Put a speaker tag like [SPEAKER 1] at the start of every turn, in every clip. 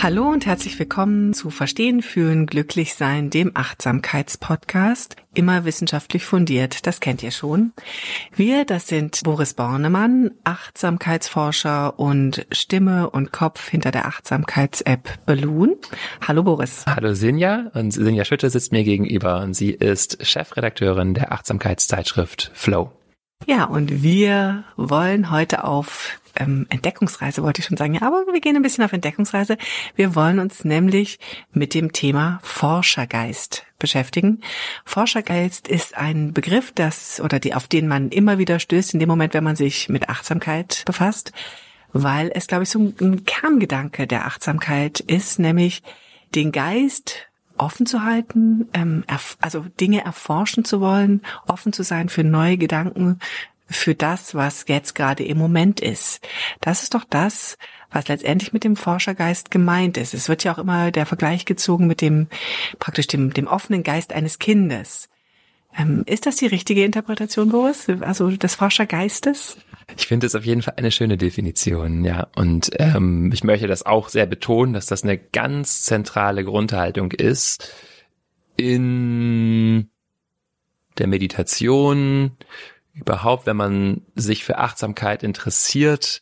[SPEAKER 1] Hallo und herzlich willkommen zu Verstehen, Fühlen, Glücklich Sein, dem Achtsamkeitspodcast. Immer wissenschaftlich fundiert, das kennt ihr schon. Wir, das sind Boris Bornemann, Achtsamkeitsforscher und Stimme und Kopf hinter der Achtsamkeits-App Balloon. Hallo Boris.
[SPEAKER 2] Hallo Sinja und Sinja Schütte sitzt mir gegenüber und sie ist Chefredakteurin der Achtsamkeitszeitschrift Flow.
[SPEAKER 1] Ja, und wir wollen heute auf ähm, Entdeckungsreise, wollte ich schon sagen. Ja, aber wir gehen ein bisschen auf Entdeckungsreise. Wir wollen uns nämlich mit dem Thema Forschergeist beschäftigen. Forschergeist ist ein Begriff, das oder die, auf den man immer wieder stößt in dem Moment, wenn man sich mit Achtsamkeit befasst, weil es, glaube ich, so ein Kerngedanke der Achtsamkeit ist, nämlich den Geist offen zu halten, ähm, also Dinge erforschen zu wollen, offen zu sein für neue Gedanken, für das, was jetzt gerade im Moment ist. Das ist doch das, was letztendlich mit dem Forschergeist gemeint ist. Es wird ja auch immer der Vergleich gezogen mit dem praktisch dem, dem offenen Geist eines Kindes. Ähm, ist das die richtige Interpretation, Boris? Also des Forschergeistes?
[SPEAKER 2] Ich finde es auf jeden Fall eine schöne Definition, ja. Und ähm, ich möchte das auch sehr betonen, dass das eine ganz zentrale Grundhaltung ist in der Meditation, überhaupt, wenn man sich für Achtsamkeit interessiert,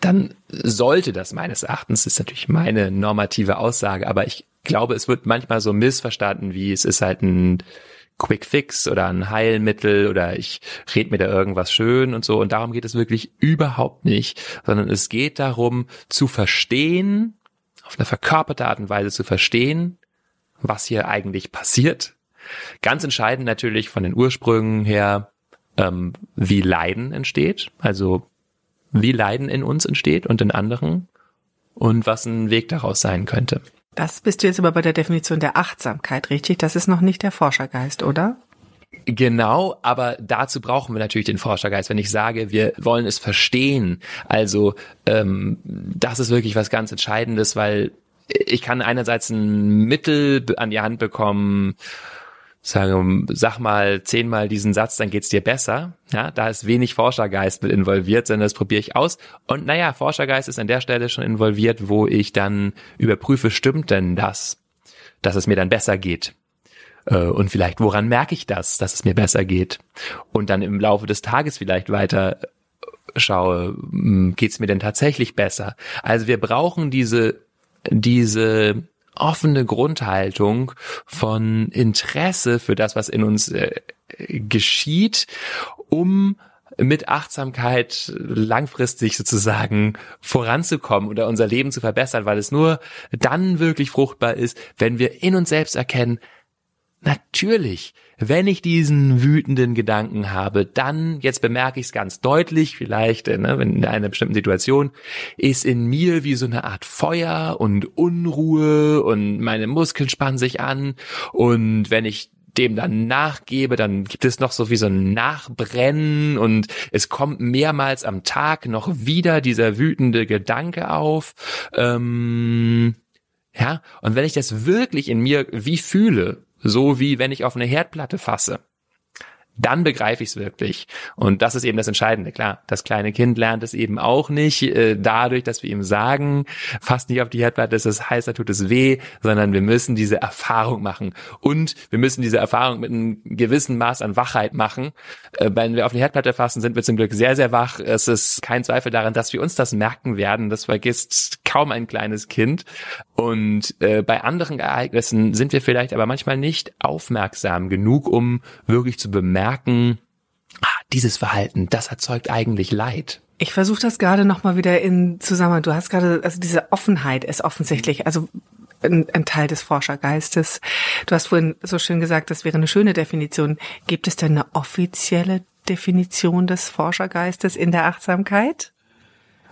[SPEAKER 2] dann sollte das meines Erachtens, ist natürlich meine normative Aussage, aber ich glaube, es wird manchmal so missverstanden, wie es ist halt ein Quick Fix oder ein Heilmittel oder ich red mir da irgendwas schön und so. Und darum geht es wirklich überhaupt nicht, sondern es geht darum zu verstehen, auf eine verkörperte Art und Weise zu verstehen, was hier eigentlich passiert. Ganz entscheidend natürlich von den Ursprüngen her, ähm, wie Leiden entsteht, also wie Leiden in uns entsteht und in anderen und was ein Weg daraus sein könnte.
[SPEAKER 1] Das bist du jetzt aber bei der Definition der Achtsamkeit, richtig? Das ist noch nicht der Forschergeist, oder?
[SPEAKER 2] Genau, aber dazu brauchen wir natürlich den Forschergeist. Wenn ich sage, wir wollen es verstehen, also ähm, das ist wirklich was ganz Entscheidendes, weil ich kann einerseits ein Mittel an die Hand bekommen, sagen, sag mal zehnmal diesen Satz, dann geht's dir besser. Ja, da ist wenig Forschergeist mit involviert, sondern das probiere ich aus. Und naja, Forschergeist ist an der Stelle schon involviert, wo ich dann überprüfe, stimmt denn das, dass es mir dann besser geht? Äh, und vielleicht, woran merke ich das, dass es mir besser geht? Und dann im Laufe des Tages vielleicht weiter schaue, hm, geht's mir denn tatsächlich besser? Also wir brauchen diese, diese offene Grundhaltung von Interesse für das, was in uns äh, geschieht, um mit Achtsamkeit langfristig sozusagen voranzukommen oder unser Leben zu verbessern, weil es nur dann wirklich fruchtbar ist, wenn wir in uns selbst erkennen, Natürlich, wenn ich diesen wütenden Gedanken habe, dann, jetzt bemerke ich es ganz deutlich, vielleicht äh, ne, in einer bestimmten Situation, ist in mir wie so eine Art Feuer und Unruhe und meine Muskeln spannen sich an und wenn ich dem dann nachgebe, dann gibt es noch so wie so ein Nachbrennen und es kommt mehrmals am Tag noch wieder dieser wütende Gedanke auf. Ähm, ja, und wenn ich das wirklich in mir wie fühle, so wie wenn ich auf eine Herdplatte fasse. Dann begreife ich es wirklich. Und das ist eben das Entscheidende. Klar, das kleine Kind lernt es eben auch nicht äh, dadurch, dass wir ihm sagen, fasst nicht auf die Herdplatte, das heißt, da tut es weh, sondern wir müssen diese Erfahrung machen. Und wir müssen diese Erfahrung mit einem gewissen Maß an Wachheit machen. Äh, wenn wir auf eine Herdplatte fassen, sind wir zum Glück sehr, sehr wach. Es ist kein Zweifel daran, dass wir uns das merken werden. Das vergisst kaum ein kleines Kind. Und äh, bei anderen Ereignissen sind wir vielleicht aber manchmal nicht aufmerksam genug, um wirklich zu bemerken, ah, dieses Verhalten, das erzeugt eigentlich Leid.
[SPEAKER 1] Ich versuche das gerade nochmal wieder in Zusammenhang. Du hast gerade, also diese Offenheit ist offensichtlich, also ein, ein, Teil des Forschergeistes. Du hast vorhin so schön gesagt, das wäre eine schöne Definition. Gibt es denn eine offizielle Definition des Forschergeistes in der Achtsamkeit?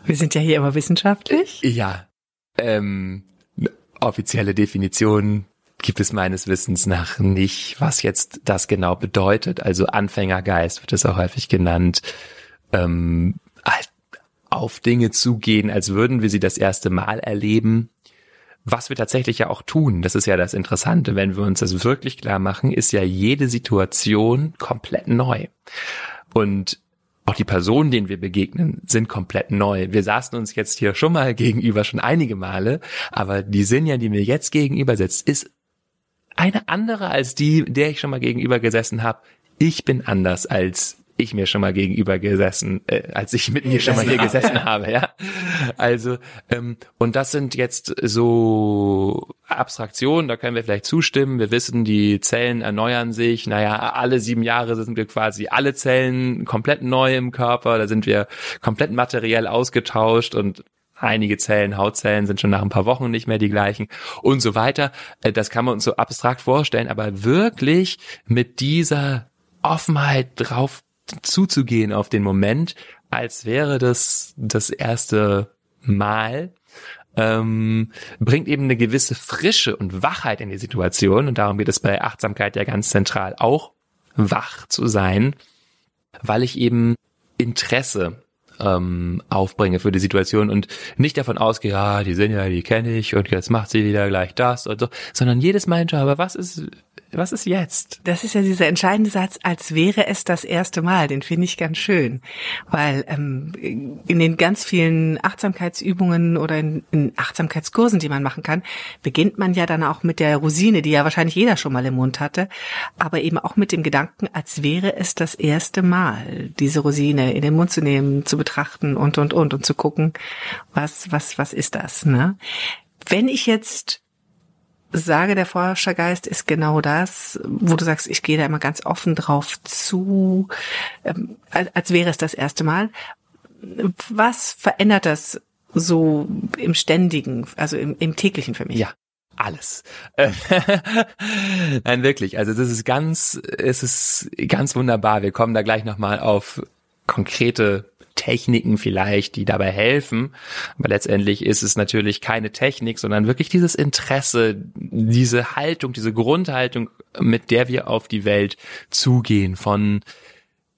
[SPEAKER 1] Wir sind ja hier immer wissenschaftlich.
[SPEAKER 2] Ja, ähm, offizielle Definition gibt es meines Wissens nach nicht, was jetzt das genau bedeutet. Also Anfängergeist wird es auch häufig genannt. Ähm, halt auf Dinge zugehen, als würden wir sie das erste Mal erleben. Was wir tatsächlich ja auch tun, das ist ja das Interessante, wenn wir uns das wirklich klar machen, ist ja jede Situation komplett neu. Und auch die Personen, denen wir begegnen, sind komplett neu. Wir saßen uns jetzt hier schon mal gegenüber, schon einige Male, aber die Sinja, die mir jetzt gegenüber sitzt, ist eine andere als die, der ich schon mal gegenüber gesessen habe. Ich bin anders als ich mir schon mal gegenüber gesessen, äh, als ich mit mir schon mal hier gesessen habe, ja. Also ähm, und das sind jetzt so Abstraktionen, da können wir vielleicht zustimmen. Wir wissen, die Zellen erneuern sich. Naja, alle sieben Jahre sind wir quasi alle Zellen komplett neu im Körper. Da sind wir komplett materiell ausgetauscht und einige Zellen, Hautzellen sind schon nach ein paar Wochen nicht mehr die gleichen und so weiter. Äh, das kann man uns so abstrakt vorstellen, aber wirklich mit dieser Offenheit drauf zuzugehen auf den Moment, als wäre das das erste Mal, ähm, bringt eben eine gewisse Frische und Wachheit in die Situation. Und darum geht es bei Achtsamkeit ja ganz zentral auch, wach zu sein, weil ich eben Interesse ähm, aufbringe für die Situation und nicht davon ausgehe, ja, die sind ja, die kenne ich und jetzt macht sie wieder gleich das und so, sondern jedes Mal aber was ist, was ist jetzt?
[SPEAKER 1] Das ist ja dieser entscheidende Satz, als wäre es das erste Mal. Den finde ich ganz schön, weil ähm, in den ganz vielen Achtsamkeitsübungen oder in, in Achtsamkeitskursen, die man machen kann, beginnt man ja dann auch mit der Rosine, die ja wahrscheinlich jeder schon mal im Mund hatte, aber eben auch mit dem Gedanken, als wäre es das erste Mal, diese Rosine in den Mund zu nehmen, zu betrachten und und und und zu gucken, was was was ist das? Ne? Wenn ich jetzt sage, der Forschergeist ist genau das, wo du sagst, ich gehe da immer ganz offen drauf zu, ähm, als wäre es das erste Mal. Was verändert das so im ständigen, also im, im täglichen für mich?
[SPEAKER 2] Ja, alles. Nein, wirklich. Also das ist ganz, es ist ganz wunderbar. Wir kommen da gleich nochmal auf konkrete Techniken vielleicht, die dabei helfen. Aber letztendlich ist es natürlich keine Technik, sondern wirklich dieses Interesse, diese Haltung, diese Grundhaltung, mit der wir auf die Welt zugehen, von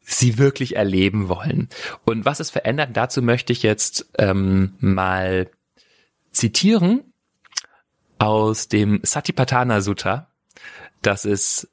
[SPEAKER 2] sie wirklich erleben wollen. Und was es verändert, dazu möchte ich jetzt ähm, mal zitieren aus dem Satipatthana Sutta. Das ist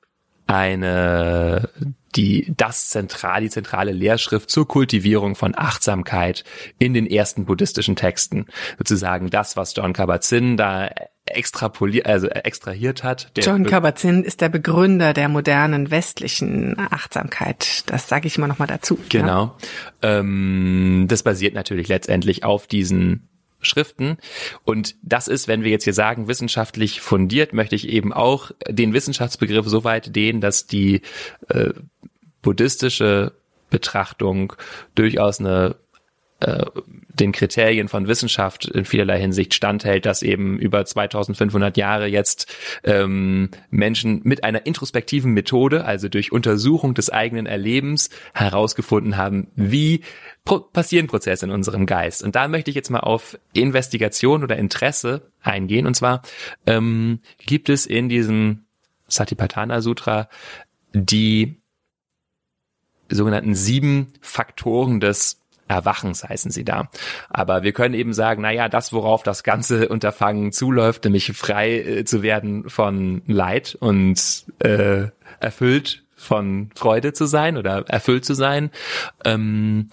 [SPEAKER 2] eine die das zentral die zentrale Lehrschrift zur Kultivierung von Achtsamkeit in den ersten buddhistischen Texten. Sozusagen das was John Kabat-Zinn da extrapoliert also extrahiert hat
[SPEAKER 1] John Kabat-Zinn ist der Begründer der modernen westlichen Achtsamkeit. Das sage ich immer noch mal dazu
[SPEAKER 2] genau. Ja. ähm, das basiert natürlich letztendlich auf diesen Schriften. Und das ist, wenn wir jetzt hier sagen, wissenschaftlich fundiert, möchte ich eben auch den Wissenschaftsbegriff so weit dehnen, dass die äh, buddhistische Betrachtung durchaus eine äh, den Kriterien von Wissenschaft in vielerlei Hinsicht standhält, dass eben über 2500 Jahre jetzt ähm, Menschen mit einer introspektiven Methode, also durch Untersuchung des eigenen Erlebens, herausgefunden haben, wie pro passieren Prozesse in unserem Geist. Und da möchte ich jetzt mal auf Investigation oder Interesse eingehen. Und zwar ähm, gibt es in diesem Satipatthana Sutra die sogenannten sieben Faktoren des Erwachens heißen sie da. Aber wir können eben sagen, na ja, das, worauf das ganze Unterfangen zuläuft, nämlich frei äh, zu werden von Leid und äh, erfüllt von Freude zu sein oder erfüllt zu sein, ähm,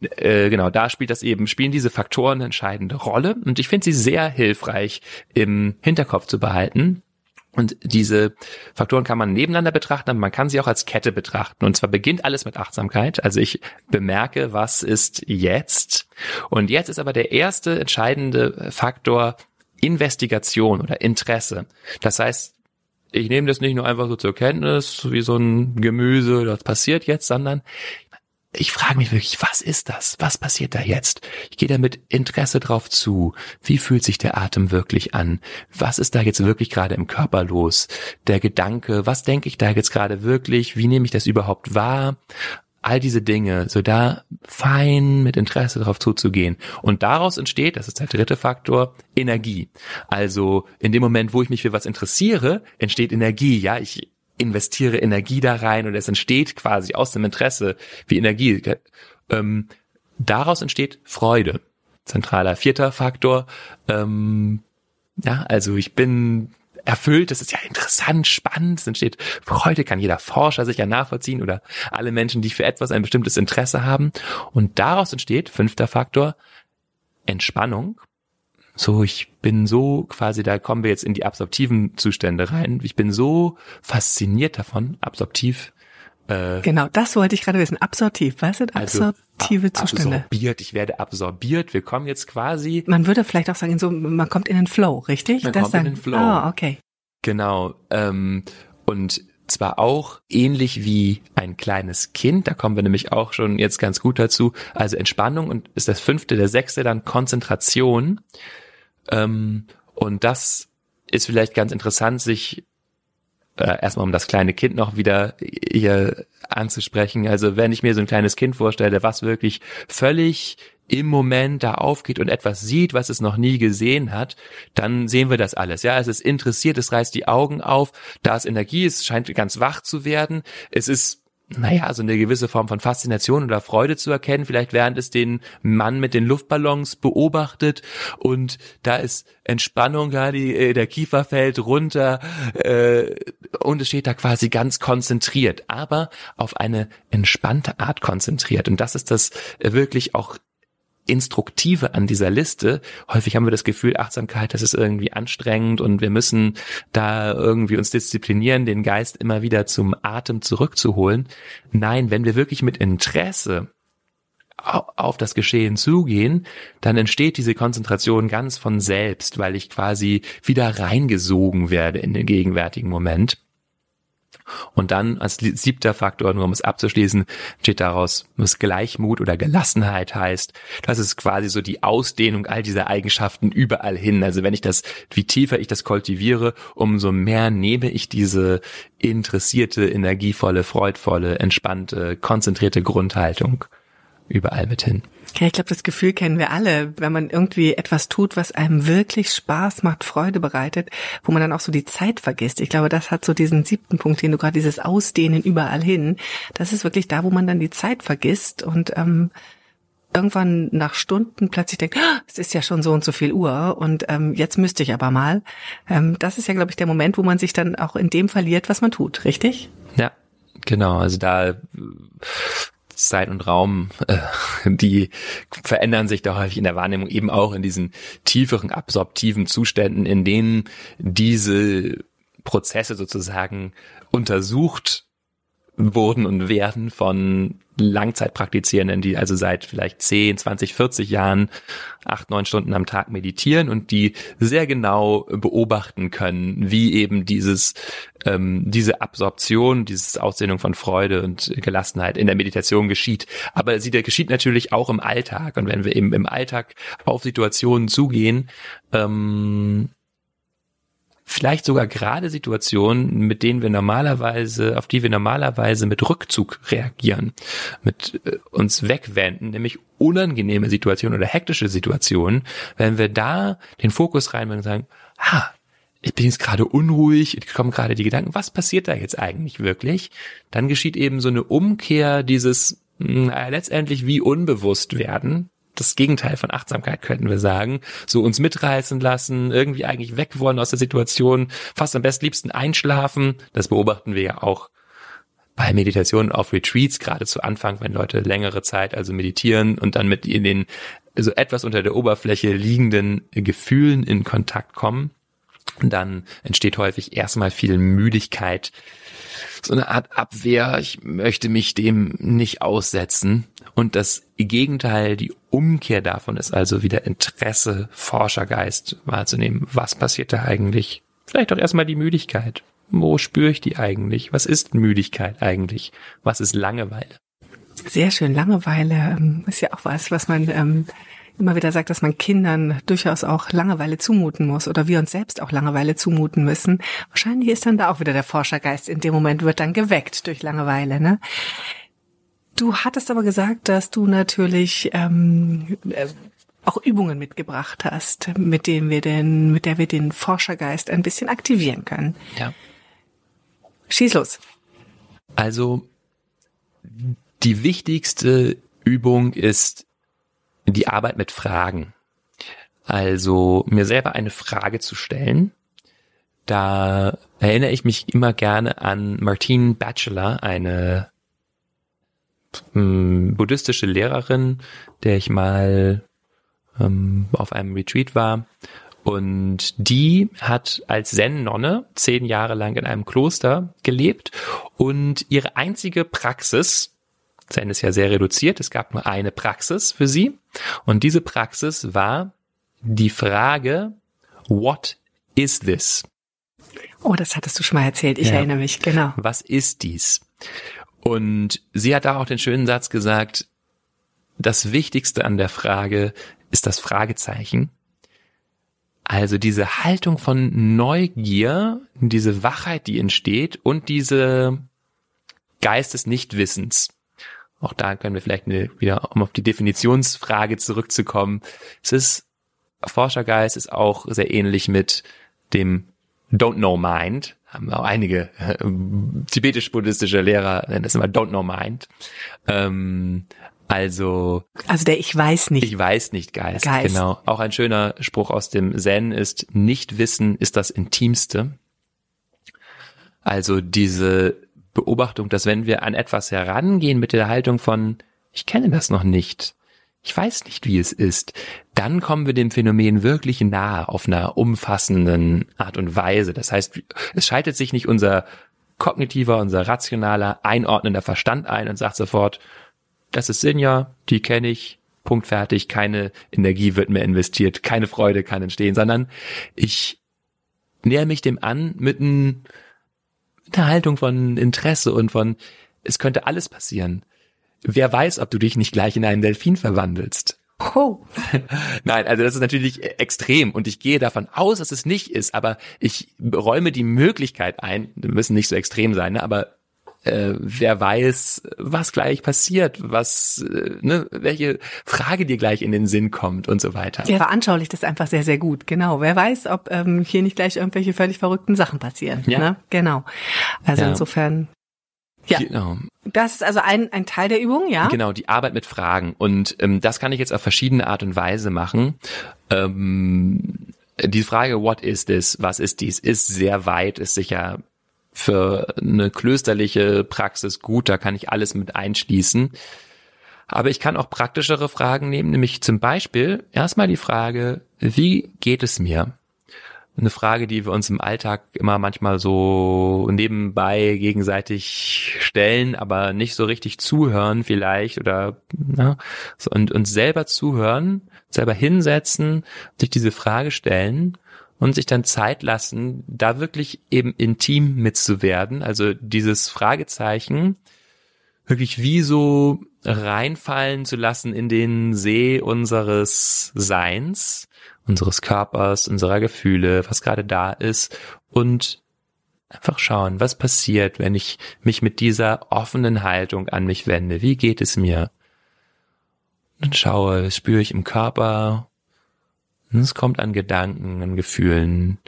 [SPEAKER 2] äh, genau, da spielt das eben, spielen diese Faktoren eine entscheidende Rolle und ich finde sie sehr hilfreich im Hinterkopf zu behalten. Und diese Faktoren kann man nebeneinander betrachten, aber man kann sie auch als Kette betrachten. Und zwar beginnt alles mit Achtsamkeit. Also ich bemerke, was ist jetzt. Und jetzt ist aber der erste entscheidende Faktor Investigation oder Interesse. Das heißt, ich nehme das nicht nur einfach so zur Kenntnis, wie so ein Gemüse, das passiert jetzt, sondern ich frage mich wirklich, was ist das? Was passiert da jetzt? Ich gehe da mit Interesse drauf zu. Wie fühlt sich der Atem wirklich an? Was ist da jetzt wirklich gerade im Körper los? Der Gedanke, was denke ich da jetzt gerade wirklich? Wie nehme ich das überhaupt wahr? All diese Dinge, so da fein mit Interesse drauf zuzugehen. Und daraus entsteht, das ist der dritte Faktor, Energie. Also in dem Moment, wo ich mich für was interessiere, entsteht Energie. Ja, ich investiere Energie da rein und es entsteht quasi aus dem Interesse wie Energie. Ähm, daraus entsteht Freude. Zentraler vierter Faktor. Ähm, ja, also ich bin erfüllt, das ist ja interessant, spannend, es entsteht Freude, kann jeder Forscher sicher nachvollziehen oder alle Menschen, die für etwas ein bestimmtes Interesse haben. Und daraus entsteht, fünfter Faktor, Entspannung. So, ich bin so quasi, da kommen wir jetzt in die absorptiven Zustände rein. Ich bin so fasziniert davon, absorptiv.
[SPEAKER 1] Äh, genau, das wollte ich gerade wissen. Absorptiv, was sind also absorptive also, Zustände?
[SPEAKER 2] Absorbiert, ich werde absorbiert. Wir kommen jetzt quasi.
[SPEAKER 1] Man würde vielleicht auch sagen, so, man kommt in den Flow, richtig?
[SPEAKER 2] Man das kommt dann, in den Flow.
[SPEAKER 1] Ah, okay.
[SPEAKER 2] Genau. Ähm, und zwar auch ähnlich wie ein kleines Kind, da kommen wir nämlich auch schon jetzt ganz gut dazu. Also Entspannung und ist das fünfte, der sechste dann Konzentration. Ähm, und das ist vielleicht ganz interessant, sich äh, erstmal um das kleine Kind noch wieder hier anzusprechen. Also wenn ich mir so ein kleines Kind vorstelle, was wirklich völlig im Moment da aufgeht und etwas sieht, was es noch nie gesehen hat, dann sehen wir das alles. Ja, es ist interessiert, es reißt die Augen auf, da ist Energie, es scheint ganz wach zu werden, es ist naja, so eine gewisse Form von Faszination oder Freude zu erkennen, vielleicht während es den Mann mit den Luftballons beobachtet. Und da ist Entspannung, ja, die, äh, der Kiefer fällt runter äh, und es steht da quasi ganz konzentriert, aber auf eine entspannte Art konzentriert. Und das ist das äh, wirklich auch Instruktive an dieser Liste. Häufig haben wir das Gefühl, Achtsamkeit, das ist irgendwie anstrengend und wir müssen da irgendwie uns disziplinieren, den Geist immer wieder zum Atem zurückzuholen. Nein, wenn wir wirklich mit Interesse auf das Geschehen zugehen, dann entsteht diese Konzentration ganz von selbst, weil ich quasi wieder reingesogen werde in den gegenwärtigen Moment. Und dann als siebter Faktor, nur um es abzuschließen, steht daraus, was Gleichmut oder Gelassenheit heißt. Das ist quasi so die Ausdehnung all dieser Eigenschaften überall hin. Also wenn ich das, wie tiefer ich das kultiviere, umso mehr nehme ich diese interessierte, energievolle, freudvolle, entspannte, konzentrierte Grundhaltung überall mit hin.
[SPEAKER 1] Ja, ich glaube, das Gefühl kennen wir alle, wenn man irgendwie etwas tut, was einem wirklich Spaß macht, Freude bereitet, wo man dann auch so die Zeit vergisst. Ich glaube, das hat so diesen siebten Punkt, den du gerade dieses Ausdehnen überall hin. Das ist wirklich da, wo man dann die Zeit vergisst und ähm, irgendwann nach Stunden plötzlich denkt, ah, es ist ja schon so und so viel Uhr und ähm, jetzt müsste ich aber mal. Ähm, das ist ja, glaube ich, der Moment, wo man sich dann auch in dem verliert, was man tut, richtig?
[SPEAKER 2] Ja, genau. Also da Zeit und Raum, äh, die verändern sich da häufig in der Wahrnehmung eben auch in diesen tieferen absorptiven Zuständen, in denen diese Prozesse sozusagen untersucht wurden und werden von Langzeitpraktizierenden, die also seit vielleicht 10, 20, 40 Jahren acht, neun Stunden am Tag meditieren und die sehr genau beobachten können, wie eben dieses, ähm, diese Absorption, diese Ausdehnung von Freude und Gelassenheit in der Meditation geschieht. Aber sie geschieht natürlich auch im Alltag. Und wenn wir eben im Alltag auf Situationen zugehen, ähm, vielleicht sogar gerade Situationen, mit denen wir normalerweise, auf die wir normalerweise mit Rückzug reagieren, mit äh, uns wegwenden, nämlich unangenehme Situationen oder hektische Situationen, wenn wir da den Fokus reinbringen und sagen, ha, ich bin jetzt gerade unruhig, ich kommen gerade die Gedanken, was passiert da jetzt eigentlich wirklich? Dann geschieht eben so eine Umkehr dieses mh, letztendlich wie unbewusst werden, das Gegenteil von Achtsamkeit, könnten wir sagen. So uns mitreißen lassen, irgendwie eigentlich weg wollen aus der Situation, fast am besten liebsten einschlafen. Das beobachten wir ja auch bei Meditationen auf Retreats, gerade zu Anfang, wenn Leute längere Zeit also meditieren und dann mit in den so etwas unter der Oberfläche liegenden Gefühlen in Kontakt kommen. Dann entsteht häufig erstmal viel Müdigkeit, so eine Art Abwehr, ich möchte mich dem nicht aussetzen. Und das Gegenteil, die Umkehr davon ist also wieder Interesse, Forschergeist wahrzunehmen. Was passiert da eigentlich? Vielleicht auch erstmal die Müdigkeit. Wo spüre ich die eigentlich? Was ist Müdigkeit eigentlich? Was ist Langeweile?
[SPEAKER 1] Sehr schön. Langeweile ähm, ist ja auch was, was man ähm, immer wieder sagt, dass man Kindern durchaus auch Langeweile zumuten muss oder wir uns selbst auch Langeweile zumuten müssen. Wahrscheinlich ist dann da auch wieder der Forschergeist in dem Moment wird dann geweckt durch Langeweile. Ne? Du hattest aber gesagt, dass du natürlich ähm, äh, auch Übungen mitgebracht hast, mit denen wir den, mit der wir den Forschergeist ein bisschen aktivieren können.
[SPEAKER 2] Ja.
[SPEAKER 1] Schieß los.
[SPEAKER 2] Also die wichtigste Übung ist die Arbeit mit Fragen. Also mir selber eine Frage zu stellen. Da erinnere ich mich immer gerne an Martine Batchelor, eine ähm, buddhistische Lehrerin, der ich mal ähm, auf einem Retreat war. Und die hat als Zen-Nonne zehn Jahre lang in einem Kloster gelebt und ihre einzige Praxis Zen ist ja sehr reduziert. Es gab nur eine Praxis für sie. Und diese Praxis war die Frage, what is this?
[SPEAKER 1] Oh, das hattest du schon mal erzählt. Ich ja. erinnere mich, genau.
[SPEAKER 2] Was ist dies? Und sie hat da auch den schönen Satz gesagt, das Wichtigste an der Frage ist das Fragezeichen. Also diese Haltung von Neugier, diese Wachheit, die entsteht und diese Geist des Nichtwissens. Auch da können wir vielleicht eine, wieder, um auf die Definitionsfrage zurückzukommen. Es ist, Forschergeist ist auch sehr ähnlich mit dem Don't Know Mind. Haben auch einige äh, tibetisch-buddhistische Lehrer nennen das immer Don't Know Mind. Ähm, also.
[SPEAKER 1] Also der Ich weiß nicht.
[SPEAKER 2] Ich weiß nicht Geist. Geist. Genau. Auch ein schöner Spruch aus dem Zen ist, Nichtwissen ist das Intimste. Also diese Beobachtung, dass wenn wir an etwas herangehen mit der Haltung von, ich kenne das noch nicht, ich weiß nicht, wie es ist, dann kommen wir dem Phänomen wirklich nahe auf einer umfassenden Art und Weise. Das heißt, es schaltet sich nicht unser kognitiver, unser rationaler, einordnender Verstand ein und sagt sofort, das ist Sinja, die kenne ich, Punkt fertig, keine Energie wird mehr investiert, keine Freude kann entstehen, sondern ich näher mich dem an mit einem eine Haltung von Interesse und von, es könnte alles passieren. Wer weiß, ob du dich nicht gleich in einen Delfin verwandelst. Oh. Nein, also das ist natürlich extrem und ich gehe davon aus, dass es nicht ist, aber ich räume die Möglichkeit ein, wir müssen nicht so extrem sein, ne, aber äh, wer weiß, was gleich passiert, was, äh, ne, welche Frage dir gleich in den Sinn kommt und so weiter.
[SPEAKER 1] Ja, veranschaulicht das einfach sehr, sehr gut. Genau. Wer weiß, ob ähm, hier nicht gleich irgendwelche völlig verrückten Sachen passieren. Ja. Ne? Genau. Also ja. insofern. Ja. Genau. Das ist also ein, ein Teil der Übung, ja?
[SPEAKER 2] Genau, die Arbeit mit Fragen. Und ähm, das kann ich jetzt auf verschiedene Art und Weise machen. Ähm, die Frage, what is this, was ist dies, ist sehr weit, ist sicher für eine klösterliche Praxis gut, da kann ich alles mit einschließen. Aber ich kann auch praktischere Fragen nehmen, nämlich zum Beispiel erstmal die Frage, wie geht es mir? Eine Frage, die wir uns im Alltag immer manchmal so nebenbei gegenseitig stellen, aber nicht so richtig zuhören vielleicht oder na, so, und uns selber zuhören, selber hinsetzen, sich diese Frage stellen und sich dann Zeit lassen, da wirklich eben intim mitzuwerden. Also dieses Fragezeichen wirklich wie so reinfallen zu lassen in den See unseres Seins, unseres Körpers, unserer Gefühle, was gerade da ist und einfach schauen, was passiert, wenn ich mich mit dieser offenen Haltung an mich wende. Wie geht es mir? Und dann schaue, spüre ich im Körper, es kommt an Gedanken, an Gefühlen.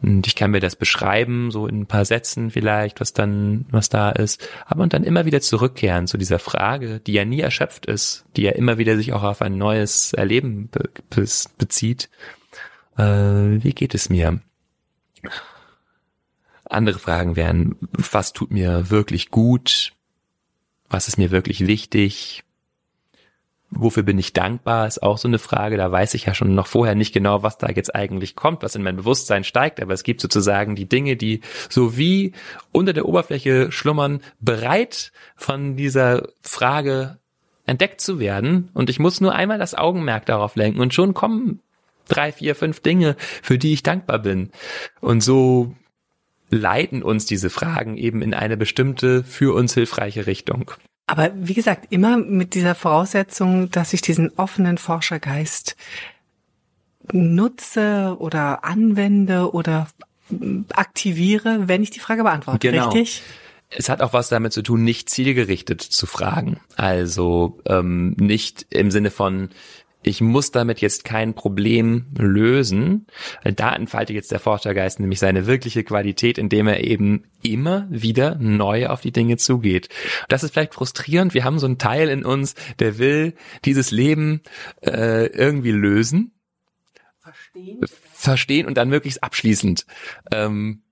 [SPEAKER 2] Und ich kann mir das beschreiben, so in ein paar Sätzen vielleicht, was dann, was da ist. Aber und dann immer wieder zurückkehren zu dieser Frage, die ja nie erschöpft ist, die ja immer wieder sich auch auf ein neues Erleben be be bezieht. Äh, wie geht es mir? Andere Fragen wären, was tut mir wirklich gut? Was ist mir wirklich wichtig? Wofür bin ich dankbar, ist auch so eine Frage. Da weiß ich ja schon noch vorher nicht genau, was da jetzt eigentlich kommt, was in mein Bewusstsein steigt. Aber es gibt sozusagen die Dinge, die so wie unter der Oberfläche schlummern, bereit von dieser Frage entdeckt zu werden. Und ich muss nur einmal das Augenmerk darauf lenken und schon kommen drei, vier, fünf Dinge, für die ich dankbar bin. Und so leiten uns diese Fragen eben in eine bestimmte, für uns hilfreiche Richtung.
[SPEAKER 1] Aber wie gesagt, immer mit dieser Voraussetzung, dass ich diesen offenen Forschergeist nutze oder anwende oder aktiviere, wenn ich die Frage beantworte, genau. richtig?
[SPEAKER 2] Es hat auch was damit zu tun, nicht zielgerichtet zu fragen. Also ähm, nicht im Sinne von, ich muss damit jetzt kein Problem lösen. Da entfaltet jetzt der Forschergeist nämlich seine wirkliche Qualität, indem er eben immer wieder neu auf die Dinge zugeht. Das ist vielleicht frustrierend. Wir haben so einen Teil in uns, der will dieses Leben äh, irgendwie lösen. Verstehen. Verstehen und dann möglichst abschließend. Ähm,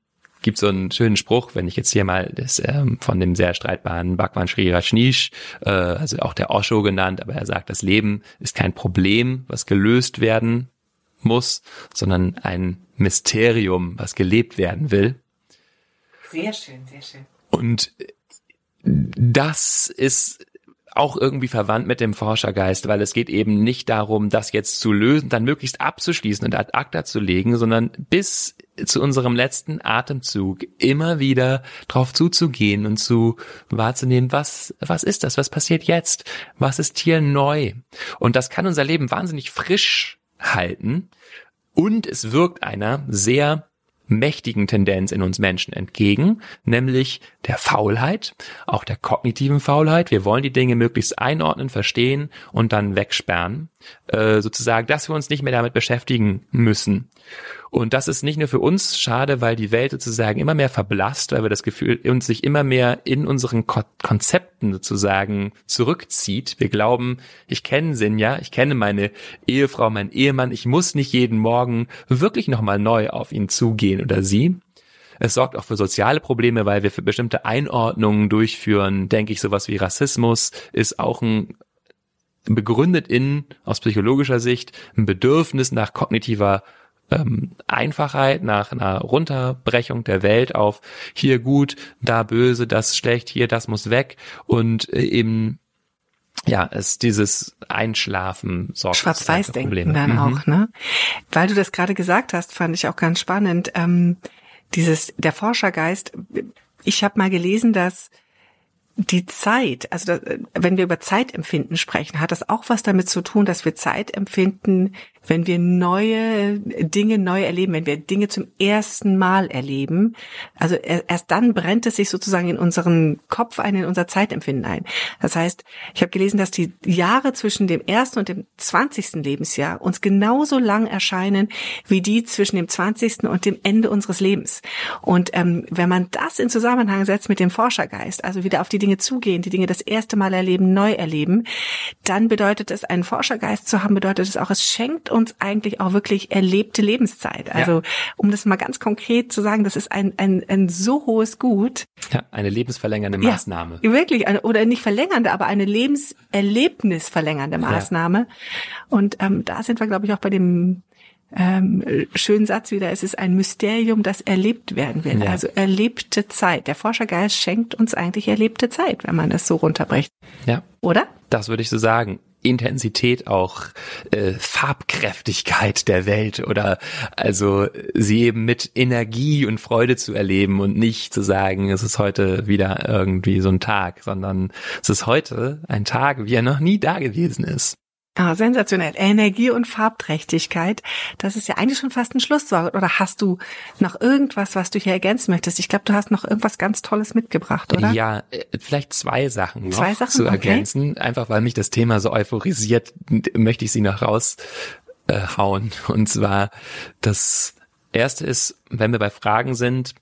[SPEAKER 2] gibt so einen schönen Spruch, wenn ich jetzt hier mal das ähm, von dem sehr streitbaren Bhagwan Sri Rajneesh, äh, also auch der Osho genannt, aber er sagt, das Leben ist kein Problem, was gelöst werden muss, sondern ein Mysterium, was gelebt werden will.
[SPEAKER 1] Sehr schön, sehr schön.
[SPEAKER 2] Und das ist auch irgendwie verwandt mit dem Forschergeist, weil es geht eben nicht darum, das jetzt zu lösen, dann möglichst abzuschließen und ad acta zu legen, sondern bis zu unserem letzten Atemzug immer wieder drauf zuzugehen und zu wahrzunehmen, was, was ist das? Was passiert jetzt? Was ist hier neu? Und das kann unser Leben wahnsinnig frisch halten. Und es wirkt einer sehr mächtigen Tendenz in uns Menschen entgegen, nämlich der Faulheit, auch der kognitiven Faulheit. Wir wollen die Dinge möglichst einordnen, verstehen und dann wegsperren, äh, sozusagen, dass wir uns nicht mehr damit beschäftigen müssen. Und das ist nicht nur für uns schade, weil die Welt sozusagen immer mehr verblasst, weil wir das Gefühl uns sich immer mehr in unseren Ko Konzepten sozusagen zurückzieht. Wir glauben, ich kenne Sinn, ja, ich kenne meine Ehefrau, meinen Ehemann, ich muss nicht jeden Morgen wirklich nochmal neu auf ihn zugehen oder sie. Es sorgt auch für soziale Probleme, weil wir für bestimmte Einordnungen durchführen, denke ich, sowas wie Rassismus ist auch ein begründet in, aus psychologischer Sicht, ein Bedürfnis nach kognitiver ähm, Einfachheit, nach einer Runterbrechung der Welt auf hier gut, da böse, das schlecht, hier das muss weg und äh, eben ja, es dieses Einschlafen sorgt
[SPEAKER 1] Schwarz-Weiß-Denken dann mhm. auch, ne? Weil du das gerade gesagt hast, fand ich auch ganz spannend. Ähm, dieses der Forschergeist. Ich habe mal gelesen, dass die Zeit, also wenn wir über Zeitempfinden sprechen, hat das auch was damit zu tun, dass wir Zeit empfinden, wenn wir neue Dinge neu erleben, wenn wir Dinge zum ersten Mal erleben. Also erst dann brennt es sich sozusagen in unseren Kopf ein, in unser Zeitempfinden ein. Das heißt, ich habe gelesen, dass die Jahre zwischen dem ersten und dem zwanzigsten Lebensjahr uns genauso lang erscheinen wie die zwischen dem zwanzigsten und dem Ende unseres Lebens. Und ähm, wenn man das in Zusammenhang setzt mit dem Forschergeist, also wieder auf die Dinge zugehen, die Dinge das erste Mal erleben, neu erleben, dann bedeutet es, einen Forschergeist zu haben, bedeutet es auch, es schenkt uns eigentlich auch wirklich erlebte Lebenszeit. Also, ja. um das mal ganz konkret zu sagen, das ist ein, ein, ein so hohes Gut.
[SPEAKER 2] Ja, eine lebensverlängernde Maßnahme.
[SPEAKER 1] Ja, wirklich, eine, oder nicht verlängernde, aber eine lebenserlebnisverlängernde Maßnahme. Und ähm, da sind wir, glaube ich, auch bei dem ähm, schönen Satz wieder, es ist ein Mysterium, das erlebt werden will. Ja. Also erlebte Zeit. Der Forschergeist schenkt uns eigentlich erlebte Zeit, wenn man es so runterbricht.
[SPEAKER 2] Ja.
[SPEAKER 1] Oder?
[SPEAKER 2] Das würde ich so sagen. Intensität auch äh, Farbkräftigkeit der Welt oder also sie eben mit Energie und Freude zu erleben und nicht zu sagen, es ist heute wieder irgendwie so ein Tag, sondern es ist heute ein Tag, wie er noch nie da gewesen ist.
[SPEAKER 1] Ah, sensationell. Energie und Farbträchtigkeit. Das ist ja eigentlich schon fast ein Schlusswort. Oder hast du noch irgendwas, was du hier ergänzen möchtest? Ich glaube, du hast noch irgendwas ganz Tolles mitgebracht, oder?
[SPEAKER 2] Ja, äh, vielleicht zwei Sachen noch zwei Sachen? zu ergänzen. Okay. Einfach weil mich das Thema so euphorisiert, möchte ich sie noch raushauen. Und zwar, das erste ist, wenn wir bei Fragen sind,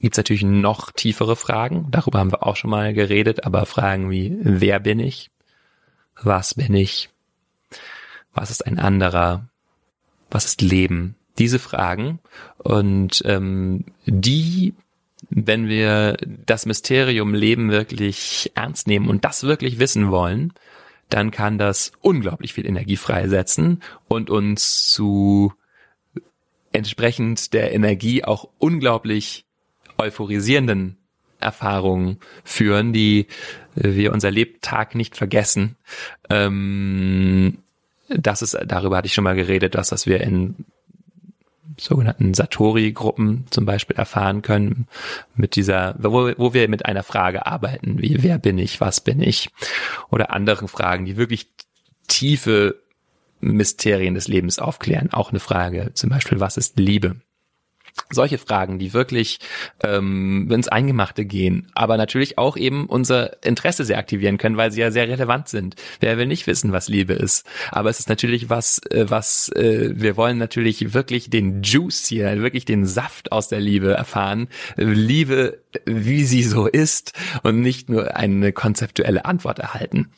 [SPEAKER 2] gibt es natürlich noch tiefere Fragen. Darüber haben wir auch schon mal geredet, aber Fragen wie, wer bin ich? Was bin ich? Was ist ein anderer? Was ist Leben? Diese Fragen und ähm, die, wenn wir das Mysterium Leben wirklich ernst nehmen und das wirklich wissen wollen, dann kann das unglaublich viel Energie freisetzen und uns zu entsprechend der Energie auch unglaublich euphorisierenden Erfahrungen führen, die wir unser Lebtag nicht vergessen. Ähm, das ist, darüber hatte ich schon mal geredet, dass, dass wir in sogenannten Satori-Gruppen zum Beispiel erfahren können, mit dieser, wo, wo wir mit einer Frage arbeiten, wie wer bin ich, was bin ich, oder anderen Fragen, die wirklich tiefe Mysterien des Lebens aufklären. Auch eine Frage, zum Beispiel, was ist Liebe? Solche Fragen, die wirklich ähm, ins Eingemachte gehen, aber natürlich auch eben unser Interesse sehr aktivieren können, weil sie ja sehr relevant sind. Wer will nicht wissen, was Liebe ist? Aber es ist natürlich was, äh, was äh, wir wollen natürlich wirklich den Juice hier, wirklich den Saft aus der Liebe erfahren. Liebe, wie sie so ist und nicht nur eine konzeptuelle Antwort erhalten.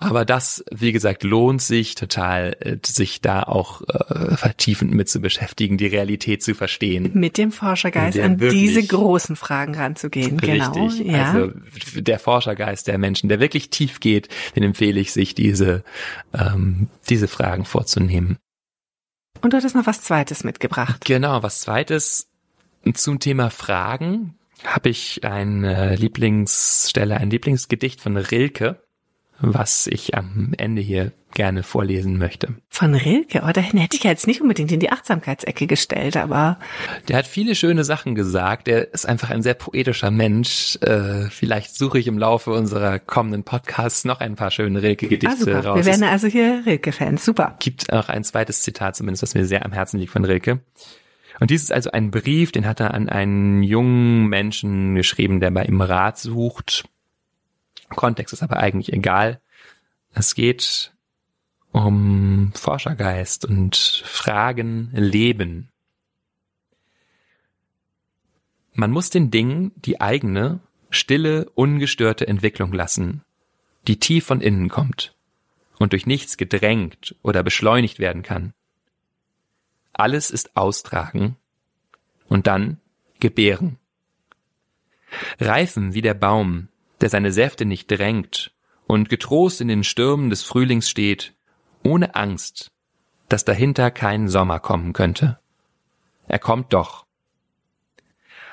[SPEAKER 2] Aber das, wie gesagt, lohnt sich total, äh, sich da auch äh, vertiefend mit zu beschäftigen, die Realität zu verstehen.
[SPEAKER 1] Mit dem Forschergeist an diese großen Fragen ranzugehen.
[SPEAKER 2] Genau, richtig. Genau. Ja. Also der Forschergeist der Menschen, der wirklich tief geht, den empfehle ich, sich diese, ähm, diese Fragen vorzunehmen.
[SPEAKER 1] Und du hattest noch was Zweites mitgebracht.
[SPEAKER 2] Genau, was Zweites zum Thema Fragen habe ich eine Lieblingsstelle, ein Lieblingsgedicht von Rilke was ich am Ende hier gerne vorlesen möchte.
[SPEAKER 1] Von Rilke, oh, dahin hätte ich jetzt nicht unbedingt in die Achtsamkeitsecke gestellt, aber.
[SPEAKER 2] Der hat viele schöne Sachen gesagt. Er ist einfach ein sehr poetischer Mensch. Äh, vielleicht suche ich im Laufe unserer kommenden Podcasts noch ein paar schöne Rilke-Gedichte
[SPEAKER 1] ah, raus. Wir werden also hier Rilke-Fans. Super.
[SPEAKER 2] Gibt auch ein zweites Zitat zumindest, was mir sehr am Herzen liegt von Rilke. Und dies ist also ein Brief, den hat er an einen jungen Menschen geschrieben, der bei ihm Rat sucht Kontext ist aber eigentlich egal. Es geht um Forschergeist und Fragen Leben. Man muss den Dingen die eigene, stille, ungestörte Entwicklung lassen, die tief von innen kommt und durch nichts gedrängt oder beschleunigt werden kann. Alles ist austragen und dann gebären. Reifen wie der Baum, der seine Säfte nicht drängt und getrost in den Stürmen des Frühlings steht, ohne Angst, dass dahinter kein Sommer kommen könnte. Er kommt doch.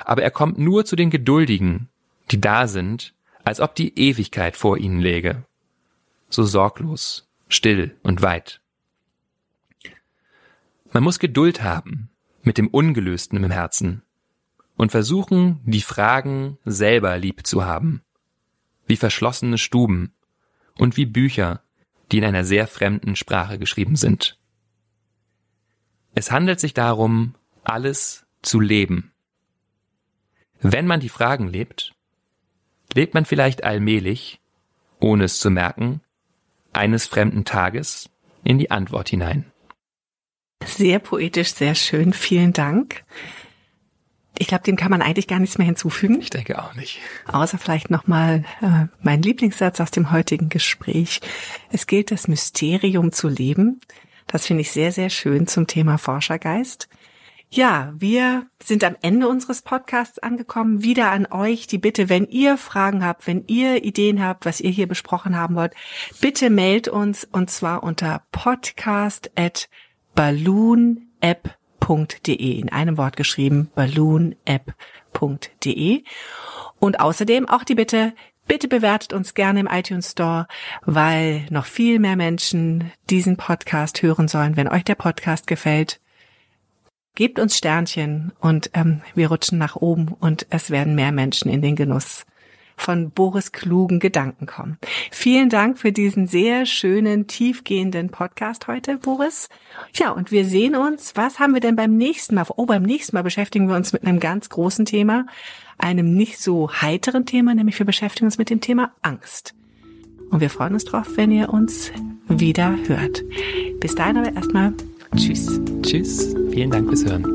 [SPEAKER 2] Aber er kommt nur zu den Geduldigen, die da sind, als ob die Ewigkeit vor ihnen läge. So sorglos, still und weit. Man muss Geduld haben mit dem Ungelösten im Herzen und versuchen, die Fragen selber lieb zu haben wie verschlossene Stuben und wie Bücher, die in einer sehr fremden Sprache geschrieben sind. Es handelt sich darum, alles zu leben. Wenn man die Fragen lebt, lebt man vielleicht allmählich, ohne es zu merken, eines fremden Tages in die Antwort hinein.
[SPEAKER 1] Sehr poetisch, sehr schön. Vielen Dank. Ich glaube, dem kann man eigentlich gar nichts mehr hinzufügen.
[SPEAKER 2] Ich denke auch nicht.
[SPEAKER 1] Außer vielleicht nochmal äh, mein Lieblingssatz aus dem heutigen Gespräch. Es gilt, das Mysterium zu leben. Das finde ich sehr, sehr schön zum Thema Forschergeist. Ja, wir sind am Ende unseres Podcasts angekommen. Wieder an euch die Bitte, wenn ihr Fragen habt, wenn ihr Ideen habt, was ihr hier besprochen haben wollt, bitte mailt uns und zwar unter podcast at balloonapp.com balloonapp.de, in einem Wort geschrieben, balloonapp.de. Und außerdem auch die Bitte, bitte bewertet uns gerne im iTunes Store, weil noch viel mehr Menschen diesen Podcast hören sollen. Wenn euch der Podcast gefällt, gebt uns Sternchen und ähm, wir rutschen nach oben und es werden mehr Menschen in den Genuss von Boris klugen Gedanken kommen. Vielen Dank für diesen sehr schönen, tiefgehenden Podcast heute, Boris. Ja, und wir sehen uns. Was haben wir denn beim nächsten Mal? Oh, beim nächsten Mal beschäftigen wir uns mit einem ganz großen Thema, einem nicht so heiteren Thema, nämlich wir beschäftigen uns mit dem Thema Angst. Und wir freuen uns drauf, wenn ihr uns wieder hört. Bis dahin aber erstmal Tschüss.
[SPEAKER 2] Tschüss. Vielen Dank fürs Hören.